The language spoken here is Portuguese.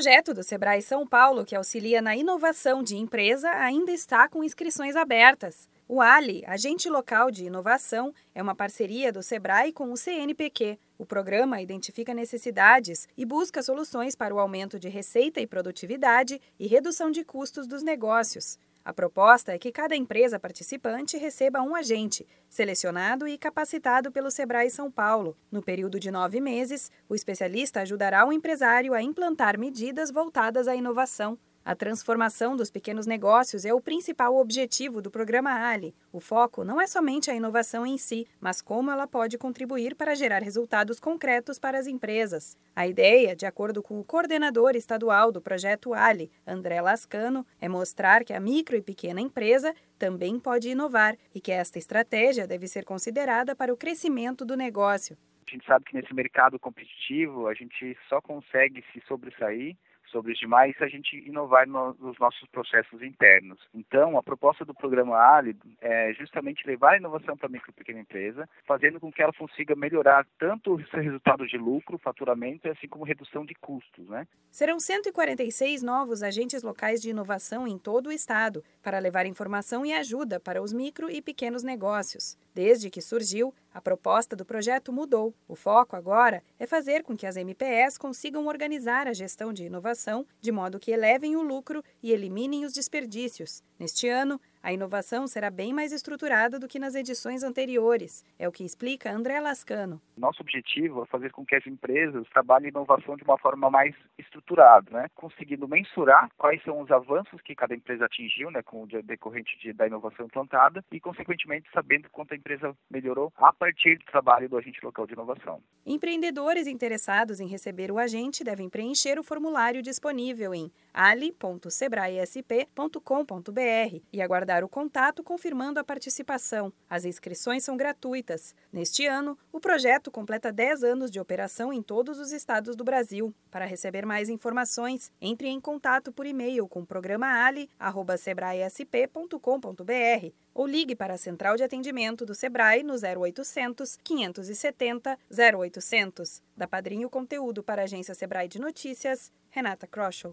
projeto do Sebrae São Paulo, que auxilia na inovação de empresa, ainda está com inscrições abertas. O Ali, Agente Local de Inovação, é uma parceria do Sebrae com o CNPq. O programa identifica necessidades e busca soluções para o aumento de receita e produtividade e redução de custos dos negócios. A proposta é que cada empresa participante receba um agente, selecionado e capacitado pelo Sebrae São Paulo. No período de nove meses, o especialista ajudará o empresário a implantar medidas voltadas à inovação. A transformação dos pequenos negócios é o principal objetivo do programa Ali. O foco não é somente a inovação em si, mas como ela pode contribuir para gerar resultados concretos para as empresas. A ideia, de acordo com o coordenador estadual do projeto Ali, André Lascano, é mostrar que a micro e pequena empresa também pode inovar e que esta estratégia deve ser considerada para o crescimento do negócio. A gente sabe que nesse mercado competitivo a gente só consegue se sobressair sobre os demais a gente inovar no, nos nossos processos internos. Então, a proposta do programa Ali é justamente levar a inovação para a micro e pequena empresa, fazendo com que ela consiga melhorar tanto os resultados de lucro, faturamento, assim como redução de custos. Né? Serão 146 novos agentes locais de inovação em todo o estado para levar informação e ajuda para os micro e pequenos negócios. Desde que surgiu, a proposta do projeto mudou. O foco agora é fazer com que as MPS consigam organizar a gestão de inovação de modo que elevem o lucro e eliminem os desperdícios. Neste ano, a inovação será bem mais estruturada do que nas edições anteriores, é o que explica André Lascano. Nosso objetivo é fazer com que as empresas trabalhem inovação de uma forma mais estruturada, né? conseguindo mensurar quais são os avanços que cada empresa atingiu né, com o decorrente de, da inovação implantada e, consequentemente, sabendo quanto a empresa melhorou a partir do trabalho do agente local de inovação. Empreendedores interessados em receber o agente devem preencher o formulário disponível em ali.sebraesp.com.br e aguardar o contato confirmando a participação. As inscrições são gratuitas. Neste ano, o projeto completa 10 anos de operação em todos os estados do Brasil. Para receber mais informações, entre em contato por e-mail com o programa ali@sebraesp.com.br ou ligue para a central de atendimento do Sebrae no 0800 570 0800. Da Padrinho Conteúdo para a agência Sebrae de Notícias, Renata Kroschel.